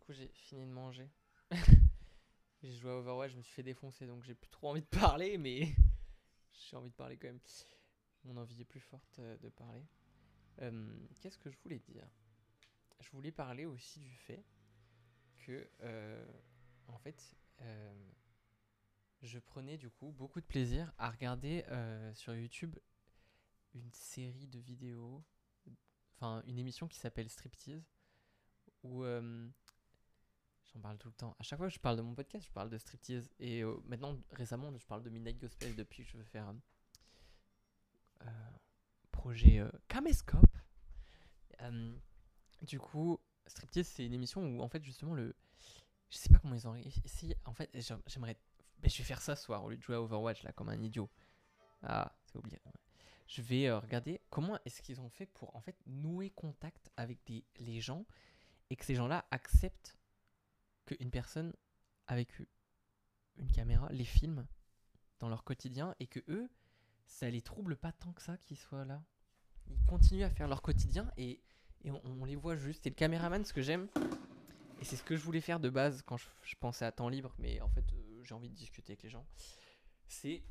coup, j'ai fini de manger. j'ai joué à Overwatch, je me suis fait défoncer, donc j'ai plus trop envie de parler, mais j'ai envie de parler quand même. Mon envie est plus forte euh, de parler. Euh, Qu'est-ce que je voulais dire? Je voulais parler aussi du fait que, euh, en fait, je prenais du coup beaucoup de plaisir à regarder sur YouTube une série de vidéos, enfin une émission qui s'appelle Striptease, où j'en parle tout le temps. À chaque fois que je parle de mon podcast, je parle de Striptease. Et euh, maintenant, récemment, je parle de Midnight Gospel depuis que je veux faire euh, projet euh, Camescope. Euh, du coup, Striptease, c'est une émission où en fait, justement, le. Je sais pas comment ils ont réussi. En fait, j'aim- j'aimerais. Ben, je vais faire ça ce soir au lieu de jouer à Overwatch là comme un idiot. Ah, c'est oublié. Je vais euh, regarder comment est-ce qu'ils ont fait pour en fait nouer contact avec des, les gens et que ces gens-là acceptent qu'une personne avec une caméra les filme dans leur quotidien et que eux, ça les trouble pas tant que ça qu'ils soient là. Ils continuent à faire leur quotidien et, et on, les voit juste. Et le caméraman, ce que j'aime, et c'est ce que je voulais faire de base quand je, pensais à temps libre, mais en fait euh, j'ai envie de discuter avec les gens, c'est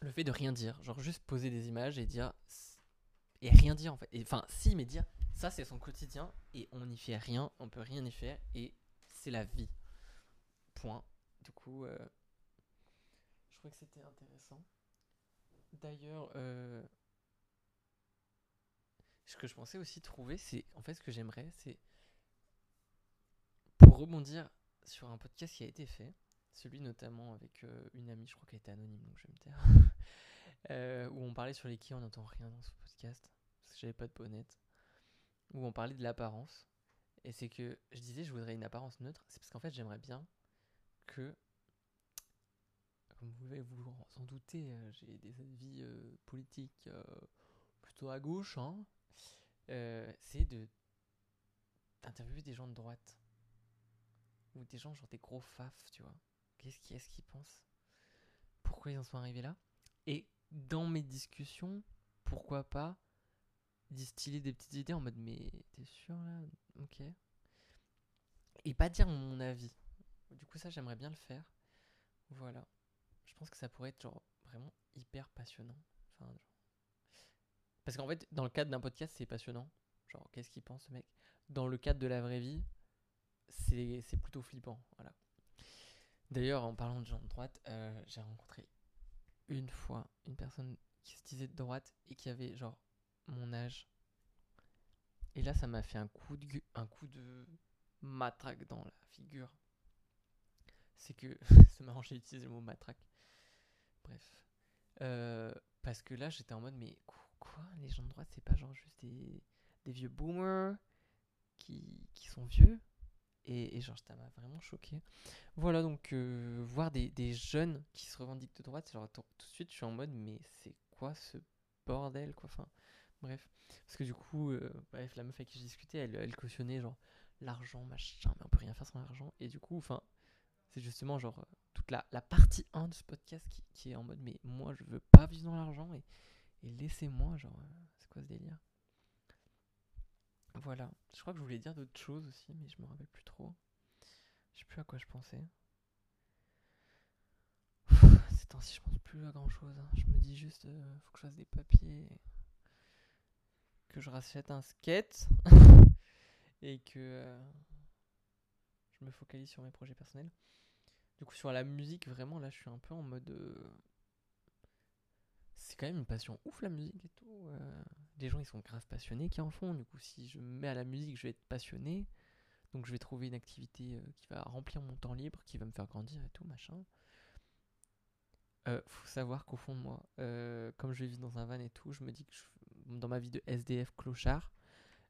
le fait de rien dire. Genre juste poser des images et dire. Et rien dire en fait. Enfin, si, mais dire ça c'est son quotidien et on n'y fait rien, on peut rien y faire et la vie. Point. Du coup, euh, je trouvais que c'était intéressant. D'ailleurs, euh, ce que je pensais aussi trouver, c'est en fait ce que j'aimerais, c'est pour rebondir sur un podcast qui a été fait, celui notamment avec euh, une amie, je crois qu'elle était anonyme, donc je vais me taire, où on parlait sur les qui on n'entend rien dans ce podcast, parce que j'avais pas de bonnette, où on parlait de l'apparence, et c'est que je disais je voudrais une apparence neutre, c'est parce qu'en fait j'aimerais bien que, comme vous pouvez vous en douter, euh, j'ai des avis euh, politiques euh, plutôt à gauche, hein, c'est de d'interviewer des gens de droite. Ou des gens genre des gros faf, tu vois. Qu'est-ce qui est-ce qu'ils pensent? Pourquoi ils en sont arrivés là? Et dans mes discussions, pourquoi pas distiller des petites idées en mode mais t'es sûr là? Ok. Et pas dire mon avis. Du coup ça j'aimerais bien le faire. Voilà. Je pense que ça pourrait être genre vraiment hyper passionnant. Parce qu'en fait, dans le cadre d'un podcast, c'est passionnant. Genre, qu'est-ce qu'il pense ce mec? Dans le cadre de la vraie vie, c'est c'est plutôt flippant. Voilà. D'ailleurs, en parlant de gens de droite, euh, j'ai rencontré une fois une personne qui se disait de droite et qui avait genre mon âge. Et là, ça m'a fait un coup de, matraque dans la figure. C'est que c'est marrant, j'ai utilisé le mot matraque. Bref. Euh, parce que là, j'étais en mode, mais qu- quoi Les gens de droite, c'est pas genre juste des, vieux boomers qui, sont vieux? Et, genre, ça m'a vraiment choqué. Voilà, donc, euh, voir des, des jeunes qui se revendiquent de droite, genre, tout tout de suite, je suis en mode, mais c'est quoi ce bordel, quoi Enfin, bref. Parce que du coup, euh, bref, la meuf avec qui j'ai discuté, elle, cautionnait, genre, l'argent, machin, mais on peut rien faire sans l'argent. Et du coup, enfin, c'est justement, genre, toute la, la partie 1 de ce podcast qui, est en mode, mais moi, je veux pas vivre dans l'argent et, laissez-moi, genre, euh, c'est quoi ce délire? Voilà. Je crois que je voulais dire d'autres choses aussi, mais je me rappelle plus trop. Je sais plus à quoi je pensais. Ces temps-ci, je pense plus à grand chose. Je me dis juste, euh, faut que je fasse des papiers, que je rachète un skate et que euh, je me focalise sur mes projets personnels. Du coup, sur la musique, vraiment, là, je suis un peu en mode. euh, C'est quand même une passion ouf la musique et tout. euh. Les gens, ils sont grave passionnés qui en font. Du coup, si je me mets à la musique, je vais être passionné. Donc, je vais trouver une activité euh, qui va remplir mon temps libre, qui va me faire grandir et tout, machin. Euh, faut savoir qu'au fond de moi, euh, comme je vis dans un van et tout, je me dis que je- dans ma vie de SDF clochard,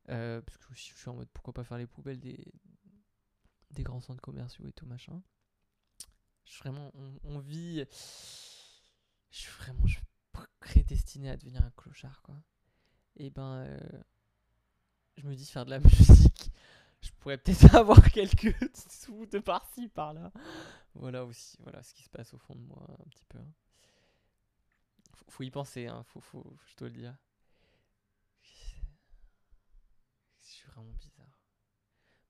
euh, parce que je suis en mode pourquoi pas faire les poubelles des, grands centres commerciaux et tout machin. Je suis vraiment, on, vit, je suis vraiment, je suis prédestiné à devenir un clochard quoi. Et ben, euh, je me dis faire de la musique, je pourrais peut-être avoir quelques sous de par-ci par-là. Voilà aussi, voilà ce qui se passe au fond de moi un petit peu. hein. Faut, faut y penser, hein, faut, faut, je dois le dire. Je suis bizarre.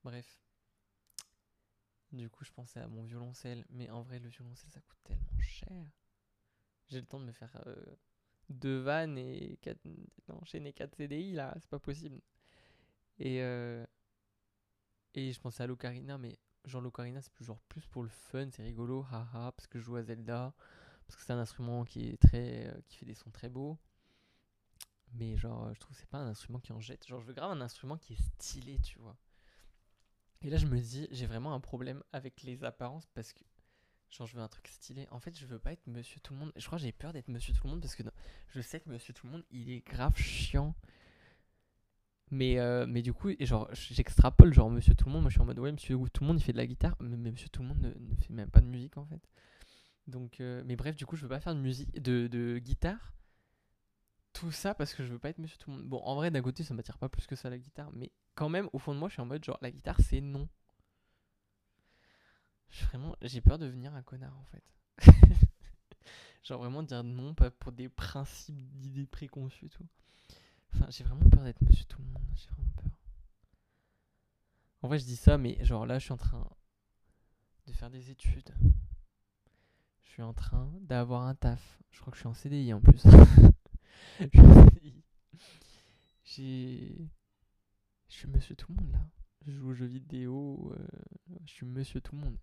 Bref. Du coup, je pensais à mon violoncelle. Mais en vrai, le violoncelle, ça coûte tellement cher. J'ai le temps de me faire euh, deux vannes et quatre... enchaîner 4 CDI, là. C'est pas possible. Et, euh, et je pensais à l'ocarina, mais genre l'ocarina, c'est plus, plus pour le fun, c'est rigolo, haha, parce que je joue à Zelda. Parce que c'est un instrument qui est très... Euh, qui fait des sons très beaux. Mais genre, je trouve que c'est pas un instrument qui en jette. Genre, je veux grave un instrument qui est stylé, tu vois. Et là, je me dis, j'ai vraiment un problème avec les apparences parce que, je veux un truc stylé. En fait, je veux pas être monsieur tout le monde. Je crois que j'ai peur d'être monsieur tout le monde parce que je sais que monsieur tout le monde, il est grave chiant. Mais, euh, mais du coup, et genre, j'extrapole, genre, monsieur tout le monde. Moi, je suis en mode, ouais, monsieur tout le monde, il fait de la guitare. Mais, monsieur tout le monde ne, fait même pas de musique, en fait. Donc, euh, mais bref, du coup, je veux pas faire de musique, de guitare tout ça parce que je veux pas être monsieur tout le monde. Bon, en vrai, d'un côté, ça m'attire pas plus que ça la guitare, mais quand même, au fond de moi, je suis en mode genre la guitare, c'est non. Vraiment, j'ai peur de devenir un connard en fait. genre vraiment dire non, pas pour des principes d'idées préconçues tout. Enfin, j'ai vraiment peur d'être monsieur tout le monde. J'ai vraiment peur. En vrai, je dis ça, mais genre là, je suis en train de faire des études. Je suis en train d'avoir un taf. Je crois que je suis en CDI en plus. Je suis monsieur tout le monde là. Je joue aux jeux vidéo. Euh, je suis monsieur tout le monde.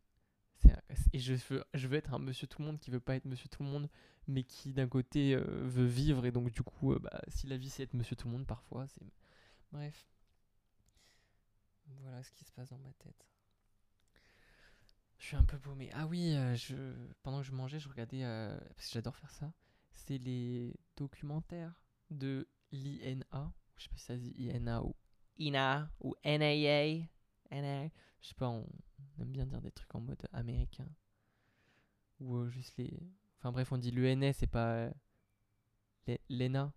Et je veux, être un monsieur tout le monde qui veut pas être monsieur tout le monde, mais qui d'un côté euh, veut vivre. Et donc, du coup, euh, bah, si la vie c'est être monsieur tout le monde, parfois, c'est. Bref. Voilà ce qui se passe dans ma tête. Je suis un peu paumé. Ah oui, pendant que je mangeais, je regardais. Parce que j'adore faire ça c'est les documentaires de l'INA. Je sais pas si ça dit INA ou INA ou NAA. NA. Je sais pas, on aime bien dire des trucs en mode américain. Ou euh, juste les. Enfin bref, on dit l'ENS, c'est pas euh, l'ENA.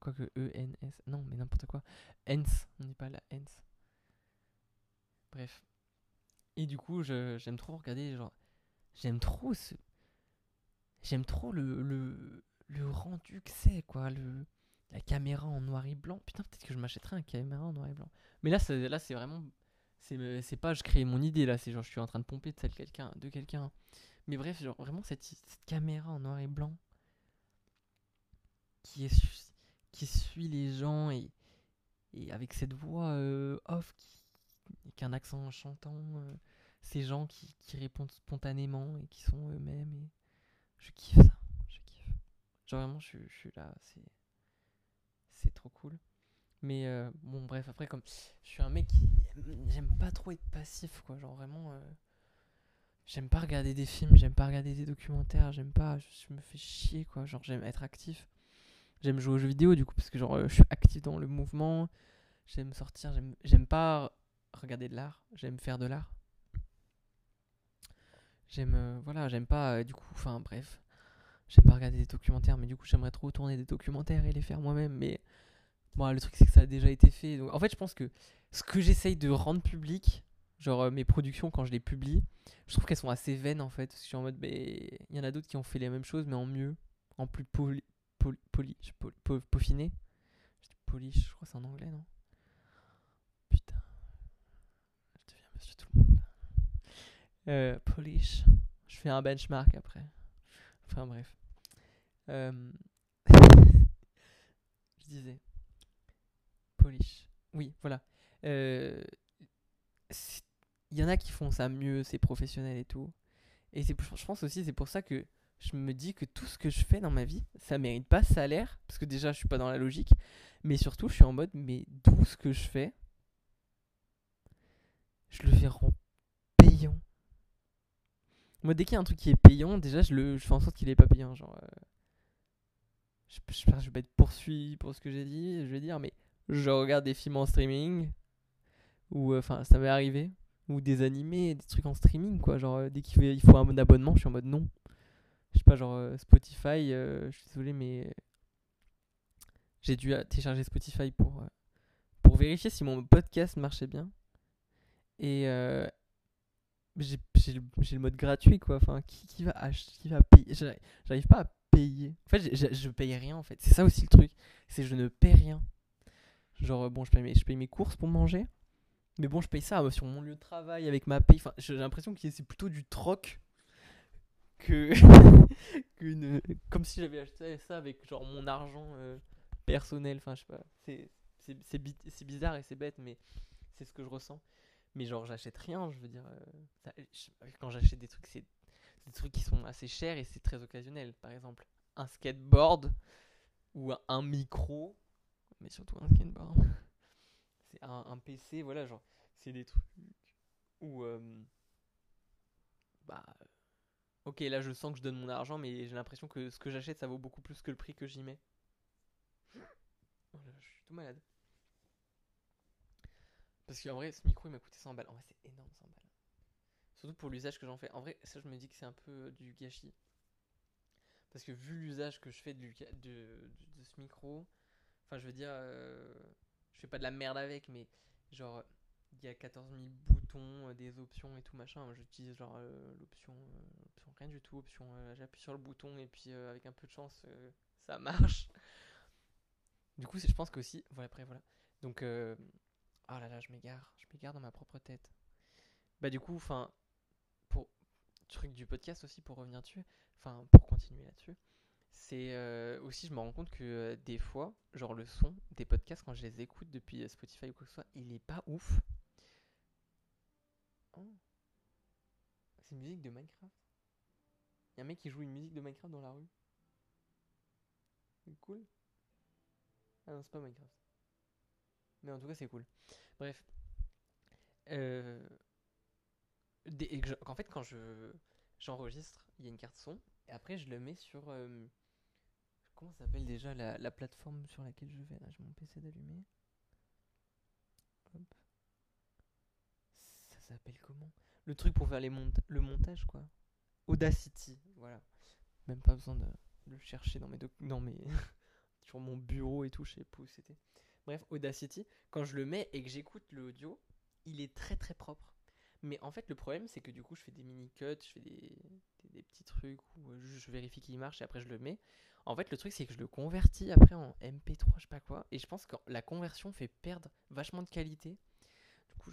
Quoique ENS. Non, mais n'importe quoi. ENS, on dit pas la ENS. Bref. Et du coup, j'aime trop regarder, genre. J'aime trop ce, J'aime trop le, le, le rendu que c'est, quoi. Le, la caméra en noir et blanc. Putain, peut-être que je m'achèterais un caméra en noir et blanc. Mais là, c'est, là, c'est vraiment. C'est, pas je crée mon idée, là. C'est genre, je suis en train de pomper de celle quelqu'un, de quelqu'un. Mais bref, genre, vraiment, cette, caméra en noir et blanc qui, est, qui suit les gens et, et avec cette voix euh, off qui, avec un accent chantant. Euh, ces gens qui, qui répondent spontanément et qui sont eux-mêmes. Je kiffe ça. Je kiffe. Genre vraiment, je, suis là. C'est, c'est trop cool. Mais euh, bon, bref, après, comme je suis un mec qui. J'aime pas trop être passif, quoi. Genre vraiment. Euh, j'aime pas regarder des films, j'aime pas regarder des documentaires, j'aime pas. Je, me fais chier, quoi. Genre, j'aime être actif. J'aime jouer aux jeux vidéo, du coup, parce que genre, euh, je suis actif dans le mouvement. J'aime sortir, j'aime pas regarder de l'art, j'aime faire de l'art. J'aime, euh, voilà, j'aime pas, euh, du coup, enfin bref, j'aime pas regarder des documentaires, mais du coup, j'aimerais trop tourner des documentaires et les faire moi-même. Mais bon, le truc, c'est que ça a déjà été fait. Donc, en fait, je pense que ce que j'essaye de rendre public, genre euh, mes productions, quand je les publie, je trouve qu'elles sont assez vaines en fait. je suis en mode, il y en a d'autres qui ont fait les mêmes choses, mais en mieux, en plus poli, poli, poli, peaufiné. Je dis polish, je crois que c'est en anglais, non? Putain. Je deviens monsieur tout le monde. Euh, polish. Je fais un benchmark après. Enfin bref. Euh, je disais. Polish. Oui, voilà. Euh, il y en a qui font ça mieux, c'est professionnel et tout. Et c'est, je pense aussi, c'est pour ça que je me dis que tout ce que je fais dans ma vie, ça mérite pas salaire. Parce que déjà, je suis pas dans la logique. Mais surtout, je suis en mode, mais tout ce que je fais, je le fais payant. Moi, dès qu'il y a un truc qui est payant, déjà, je, le, je fais en sorte qu'il est pas payant. Genre, euh, je, je, je, vais être poursuivi pour ce que j'ai dit, je vais dire, mais je regarde des films en streaming, ou euh, enfin, ça m'est arrivé, ou des animés, des trucs en streaming, quoi. Genre, euh, dès qu'il faut, un abonnement, je suis en mode non. Je sais pas, genre Spotify, je suis désolé, mais j'ai dû télécharger Spotify pour, pour vérifier si mon podcast marchait bien. Et, j'ai le, mode gratuit quoi enfin qui, qui va acheter qui va payer j'arrive pas à payer en fait je, je paye rien en fait c'est ça aussi le truc c'est je ne paye rien genre bon je paye mes, je paye mes courses pour manger Mais bon, je paye ça euh, sur mon lieu de travail avec ma paye. Enfin, j'ai l'impression que c'est plutôt du troc que. Comme si j'avais acheté ça avec genre mon argent euh, personnel. Enfin, je sais pas. C'est, c'est bizarre et c'est bête, mais c'est ce que je ressens. Mais genre, j'achète rien, je veux dire. euh, quand j'achète des trucs, c'est des trucs qui sont assez chers et c'est très occasionnel. Par exemple, un skateboard ou un, micro, mais surtout un skateboard. C'est un, un PC, voilà, genre, c'est des trucs où. euh, bah. Ok, là je sens que je donne mon argent, mais j'ai l'impression que ce que j'achète ça vaut beaucoup plus que le prix que j'y mets. Oh là, je suis tout malade. Parce qu'en vrai, ce micro il m'a coûté 100 balles. En vrai, c'est énorme 100 balles. Surtout pour l'usage que j'en fais. En vrai, ça, je me dis que c'est un peu euh, du gâchis. Parce que vu l'usage que je fais de, de- ce micro, enfin, je veux dire, euh, je fais pas de la merde avec, mais genre, il y a 14 000 boutons, euh, des options et tout machin. J'utilise genre l'option, option rien du tout, option, j'appuie sur le bouton et puis avec un peu de chance, ça marche. Du coup, je pense qu'aussi, voilà, après, voilà. Donc, oh là là, je m'égare, je m'égare dans ma propre tête. Bah, du coup, enfin, pour truc du podcast aussi, pour revenir dessus, enfin, pour continuer là-dessus, c'est euh, aussi, je me rends compte que euh, des fois, genre le son des podcasts, quand je les écoute depuis euh, Spotify ou quoi que ce soit, il est pas ouf. Oh. C'est une musique de Minecraft? Y a un mec qui joue une musique de Minecraft dans la rue. C'est cool? Ah non, c'est pas Minecraft. Mais en tout cas, c'est cool. Bref. Euh, et fait, quand je j'enregistre, il y a une carte son. Et après, je le mets sur. euh, comment ça s'appelle déjà la, la plateforme sur laquelle je vais Là, j'ai mon PC d'allumé. Hop. Ça s'appelle comment? Le truc pour faire les le montage, quoi. Audacity, voilà. Même pas besoin de le chercher dans mes sur mon bureau et tout, je sais pas où c'était. Bref, Audacity, quand je le mets et que j'écoute l'audio, il est très très propre. Mais en fait, le problème, c'est que du coup, je fais des mini-cuts, je fais des, des, petits trucs où euh, je, vérifie qu'il marche et après je le mets. En fait, le truc, c'est que je le convertis après en MP3, je sais pas quoi. Et je pense que la conversion fait perdre vachement de qualité. Du coup.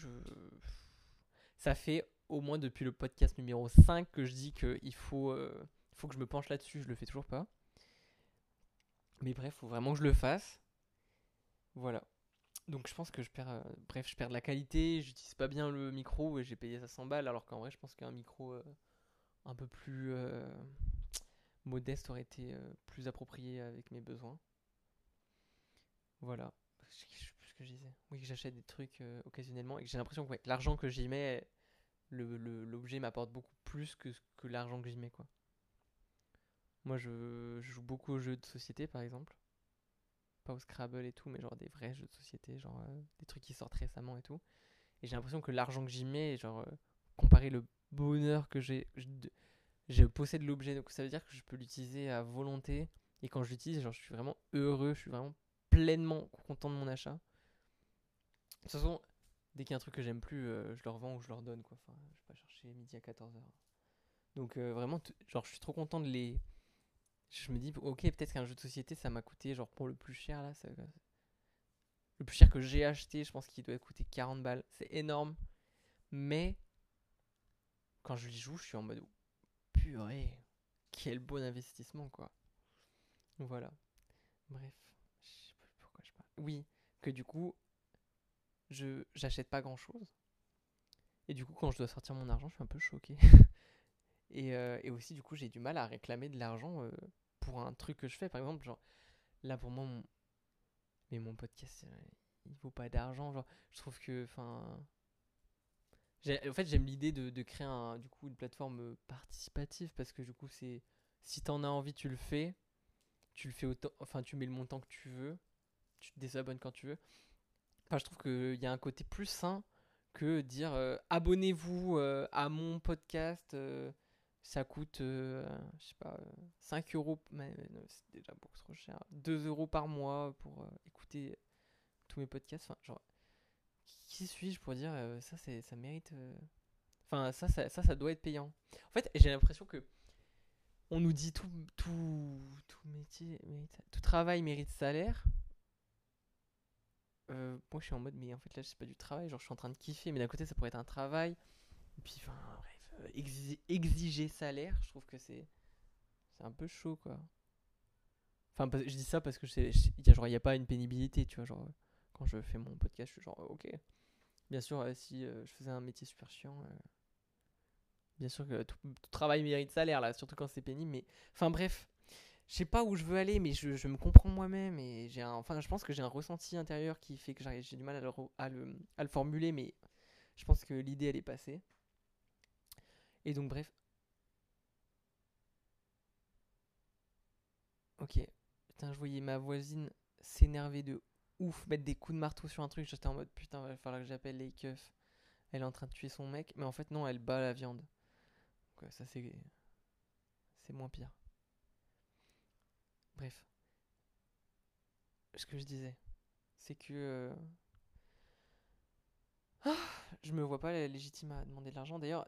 Ça fait au moins depuis le podcast numéro 5 que je dis qu'il faut, euh, faut que je me penche là-dessus. Je le fais toujours pas. Mais bref, faut vraiment que je le fasse. Voilà. Donc je pense que je perds, euh, bref, je perds de la qualité, j'utilise pas bien le micro et j'ai payé ça 100 balles alors qu'en vrai je pense qu'un micro euh, un peu plus euh, modeste aurait été plus approprié avec mes besoins. Voilà. Je sais plus ce que je disais. Oui, j'achète des trucs occasionnellement et j'ai l'impression que l'argent que j'y mets, l'objet m'apporte beaucoup plus que, l'argent que j'y mets. Moi je joue beaucoup aux jeux de société par exemple au Scrabble et tout, mais genre des vrais jeux de société, genre euh, des trucs qui sortent récemment et tout. Et j'ai l'impression que l'argent que j'y mets, genre euh, comparé le bonheur que j'ai, je, je possède l'objet, donc ça veut dire que je peux l'utiliser à volonté. Et quand je l'utilise, genre je suis vraiment heureux, je suis vraiment pleinement content de mon achat. De toute façon, dès qu'il y a un truc que j'aime plus, euh, je le revends ou je leur donne quoi. Enfin, je vais pas chercher midi à 14h. Donc vraiment, genre je suis trop content de les, je me dis, ok, peut-être qu'un jeu de société, ça m'a coûté, genre pour le plus cher là, ça- le plus cher que j'ai acheté, je pense qu'il doit coûter 40 balles. C'est énorme. Mais quand je y joue, je suis en mode, purée, quel bon investissement quoi. Voilà. Bref, je sais plus pourquoi je parle. Oui, que du coup, je j'achète pas grand chose. Et du coup, quand je dois sortir mon argent, je suis un peu choqué. Et, euh, et aussi, du coup, j'ai du mal à réclamer de l'argent euh, pour un truc que je fais. Par exemple, genre, là, pour moi, mon... mais mon podcast, euh, il vaut pas d'argent. Genre, je trouve que, enfin. En fait, j'aime l'idée de, créer un, du coup, une plateforme participative parce que, du coup, c'est. Si t'en as envie, tu le fais. Tu le fais autant. Enfin, tu mets le montant que tu veux. Tu te désabonnes quand tu veux. Je trouve qu'il y a un côté plus sain que dire euh, abonnez-vous à mon podcast. Euh, ça coûte, euh, je sais pas, euh, 5 euros, mais c'est déjà beaucoup trop cher. 2 euros par mois pour euh, écouter tous mes podcasts. Enfin, genre, qui suis-je pour dire euh, ça, c'est, ça mérite. euh, Enfin, ça, ça, ça, doit être payant. En fait, j'ai l'impression que on nous dit tout, tout, tout métier, tout travail mérite salaire. euh, moi je suis en mode, mais en fait là c'est pas du travail, genre je suis en train de kiffer, mais d'un côté ça pourrait être un travail. Puis, enfin, euh, exiger, exiger salaire, je trouve que c'est c'est un peu chaud quoi. Enfin, je dis ça parce que il y a pas une pénibilité, tu vois, genre quand je fais mon podcast, je suis genre, ok. Bien sûr, si je faisais un métier super chiant, bien sûr que tout, travail mérite salaire là, surtout quand c'est pénible, mais enfin bref, je sais pas où je veux aller, mais je, me comprends moi-même et j'ai enfin, je pense que j'ai un ressenti intérieur qui fait que j'ai du mal le, à le, formuler, mais je pense que l'idée elle est passée. Et donc, bref. Ok. Putain, je voyais ma voisine s'énerver de ouf, mettre des coups de marteau sur un truc. J'étais en mode putain, va falloir que j'appelle les keufs. Elle est en train de tuer son mec, mais en fait, non, elle bat la viande. Donc, ça, c'est. C'est moins pire. Bref. Ce que je disais, c'est que. Euh, je me vois pas légitime à demander de l'argent. D'ailleurs,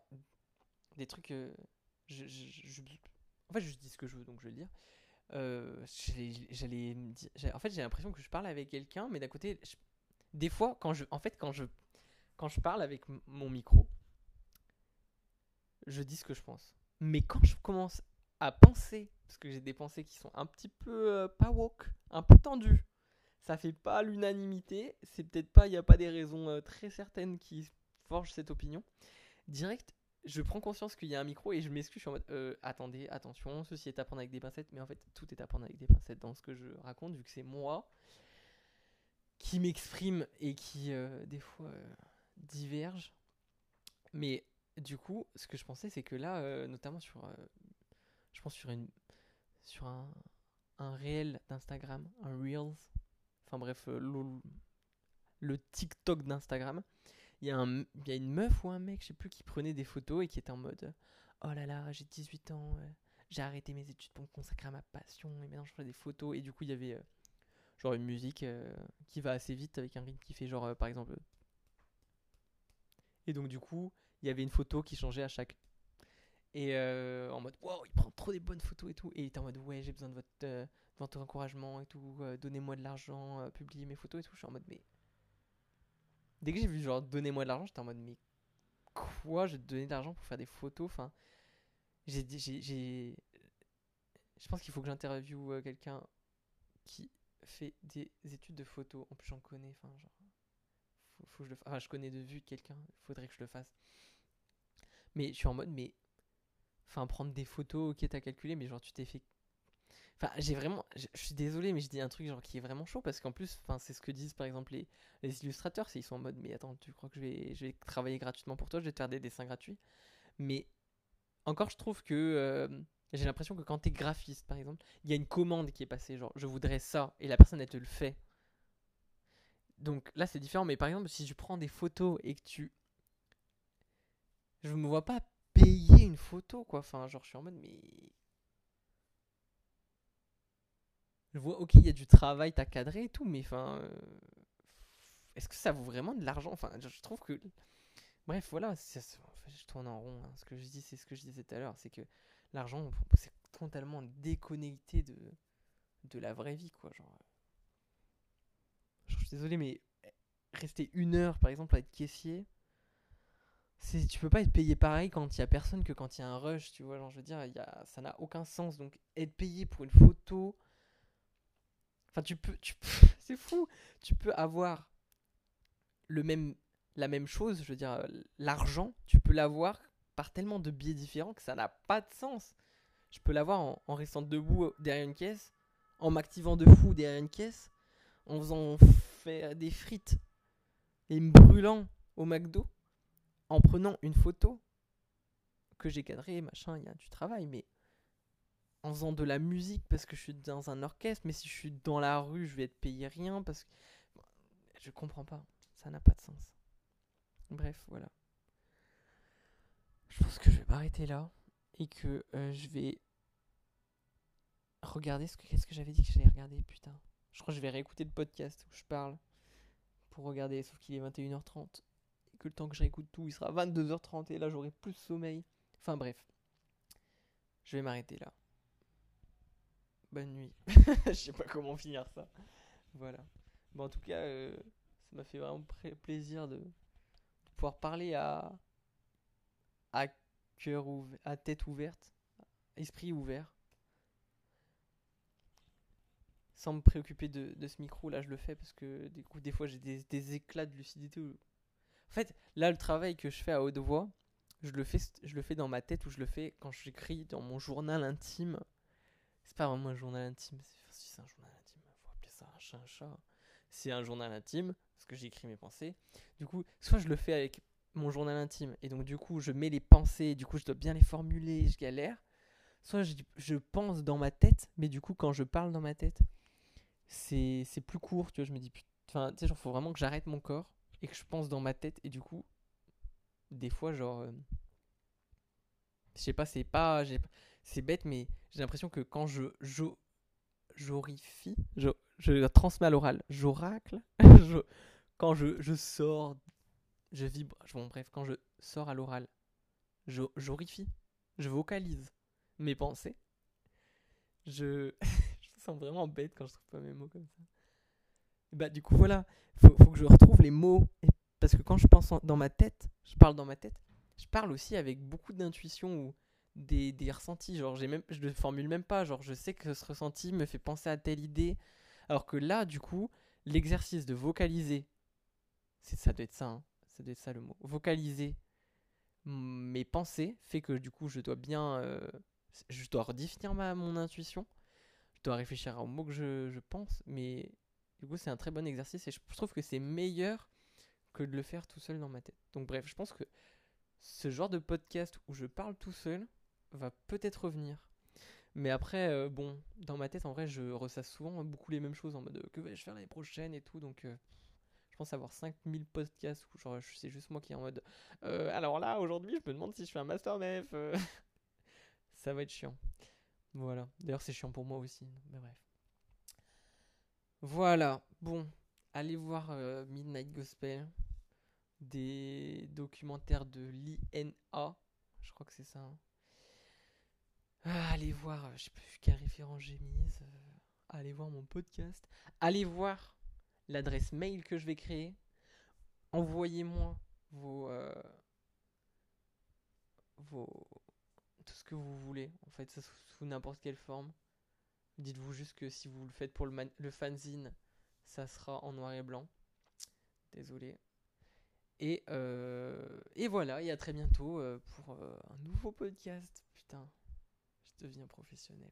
des trucs. Euh, En fait, je dis ce que je veux, donc je vais le dire. Euh, j'allais en fait j'ai l'impression que je parle avec quelqu'un mais d'un côté des fois quand je en fait quand je quand je parle avec mon micro je dis ce que je pense mais quand je commence à penser parce que j'ai des pensées qui sont un petit peu euh, pas woke un peu tendues ça fait pas l'unanimité c'est peut-être pas il n'y a pas des raisons euh, très certaines qui forgent cette opinion direct je prends conscience qu'il y a un micro et je m'excuse, je suis en mode euh, attendez, attention, ceci est à prendre avec des pincettes, mais en fait tout est à prendre avec des pincettes dans ce que je raconte, vu que c'est moi qui m'exprime et qui euh, des fois euh, diverge. Mais du coup, ce que je pensais, c'est que là, notamment sur, je pense sur une, sur un, un réel d'Instagram, un reels, enfin bref, le TikTok d'Instagram il y, a y a une meuf ou un mec, je sais plus, qui prenait des photos et qui était en mode Oh là là, j'ai 18 ans, euh, j'ai arrêté mes études pour me consacrer à ma passion et maintenant je fais des photos. Et du coup, il y avait euh, genre une musique euh, qui va assez vite avec un rythme qui fait genre par exemple. Et donc, du coup, il y avait une photo qui changeait à chaque. Et en mode Wow, il prend trop des bonnes photos et tout. Et il était en mode Ouais, j'ai besoin de votre, de votre encouragement et tout, donnez-moi de l'argent, publiez mes photos et tout. Je suis en mode Mais Dès que j'ai vu genre donnez-moi de l'argent, j'étais en mode mais quoi Je vais te donner de l'argent pour faire des photos Enfin, j'ai j'ai je pense qu'il faut que j'interviewe euh, quelqu'un qui fait des études de photos. En plus, j'en connais. Enfin, genre, faut, que je Enfin, je connais de vue quelqu'un. Faudrait que je le fasse. Mais je suis en mode, mais. Enfin, prendre des photos, ok, t'as calculé, mais genre, tu t'es fait Enfin, j'ai vraiment. Je suis désolé, mais je dis un truc genre qui est vraiment chaud parce qu'en plus, enfin, c'est ce que disent par exemple les, les illustrateurs. Ils sont en mode, mais attends, tu crois que je vais, je vais travailler gratuitement pour toi Je vais te faire des dessins gratuits? Mais encore, je trouve que. Euh, j'ai l'impression que quand t'es graphiste, par exemple, il y a une commande qui est passée, genre je voudrais ça, et la personne elle te le fait. Donc là c'est différent, mais par exemple, si je prends des photos et que tu. Je me vois pas payer une photo, quoi. Enfin, genre je suis en mode, mais je vois, ok, il y a du travail, t'as cadré et tout, mais enfin. Euh, est-ce que ça vaut vraiment de l'argent? Enfin, je trouve que. Bref, voilà, je tourne en rond. Hein. Ce que je dis, c'est ce que je disais tout à l'heure, c'est que l'argent, c'est totalement déconnecté de, de la vraie vie, quoi. Genre. Je suis désolé, mais rester une heure, par exemple, à être caissier, tu peux pas être payé pareil quand il y a personne que quand il y a un rush, tu vois. Genre, je veux dire, ça n'a aucun sens. Donc, être payé pour une photo Enfin, tu peux, c'est fou. Tu peux avoir le même, la même chose, je veux dire, l'argent, tu peux l'avoir par tellement de biais différents que ça n'a pas de sens. Je peux l'avoir en, restant debout derrière une caisse, en m'activant de fou derrière une caisse, en faisant faire des frites et me brûlant au McDo, en prenant une photo que j'ai cadrée, machin, il y a du travail, mais en faisant de la musique parce que je suis dans un orchestre, mais si je suis dans la rue, je vais être payé rien parce que. Je comprends pas. Ça n'a pas de sens. Bref, voilà. Je pense que je vais m'arrêter là et que euh, je vais regarder ce que qu'est-ce que j'avais dit que j'allais regarder, putain. Je crois que je vais réécouter le podcast où je parle pour regarder, sauf qu'il est 21h30 et que le temps que je réécoute tout, il sera 22h30 et là j'aurai plus de sommeil. Enfin bref. Je vais m'arrêter là bonne nuit. Je sais pas comment finir ça. Voilà. Bon, en tout cas, euh, ça m'a fait vraiment plaisir de, pouvoir parler à, à cœur à tête ouverte, esprit ouvert. Sans me préoccuper de, ce micro, là je le fais parce que du coup, des fois j'ai des, éclats de lucidité. En fait, là le travail que je fais à haute voix, je le fais dans ma tête ou je le fais quand j'écris dans mon journal intime. C'est pas vraiment un journal intime, si c'est un journal intime, faut appeler ça un chat, un chat. C'est un journal intime, parce que j'écris mes pensées. Du coup, soit je le fais avec mon journal intime, et donc du coup je mets les pensées, du coup je dois bien les formuler, je galère. Soit je, je pense dans ma tête, mais du coup quand je parle dans ma tête, c'est plus court, tu vois, je me dis, enfin, tu sais, genre, faut vraiment que j'arrête mon corps et que je pense dans ma tête, et du coup, des fois, genre. Euh, je sais pas, c'est pas. C'est bête, mais j'ai l'impression que quand je. J'orifie. Je, je transmets à l'oral. J'oracle. quand je, je sors. Je vibre. Bon, bref, quand je sors à l'oral, j'orifie. Je vocalise mes pensées. Je. je me sens vraiment bête quand je trouve pas mes mots comme ça. Bah, du coup, voilà. Faut, faut que je retrouve les mots parce que quand je pense dans ma tête, je parle dans ma tête, je parle aussi avec beaucoup d'intuition ou des, des, ressentis. Genre, j'ai même, je ne formule même pas. Genre, je sais que ce ressenti me fait penser à telle idée. Alors que là, du coup, l'exercice de vocaliser, c'est, ça doit être ça, hein, ça doit être ça le mot. Vocaliser mes pensées fait que du coup, je dois bien. Euh, je dois redéfinir ma, mon intuition. Je dois réfléchir aux mots que je, je pense. Mais du coup, c'est un très bon exercice et je trouve que c'est meilleur que de le faire tout seul dans ma tête. Donc bref, je pense que ce genre de podcast où je parle tout seul va peut-être revenir. Mais après, euh, bon, dans ma tête, en vrai, je ressasse souvent beaucoup les mêmes choses en mode euh, que vais-je faire l'année prochaine et tout. Donc, euh, je pense avoir 5000 podcasts où c'est juste moi qui est en mode alors là, aujourd'hui, je me demande si je fais un master MEF. Ça va être chiant. Voilà. D'ailleurs, c'est chiant pour moi aussi. Mais bref. Voilà. Bon, allez voir Midnight Gospel des documentaires de l'INA. Je crois que c'est ça. Hein. Ah, allez voir, euh, je sais plus quel référent j'ai mise. Euh, allez voir mon podcast. Allez voir l'adresse mail que je vais créer. Envoyez-moi vos, euh, vos. tout ce que vous voulez. En fait, ça sous n'importe quelle forme. Dites-vous juste que si vous le faites pour le, le fanzine, ça sera en noir et blanc. Désolé. Et, euh, et voilà, et à très bientôt pour un nouveau podcast. Putain, je deviens professionnel.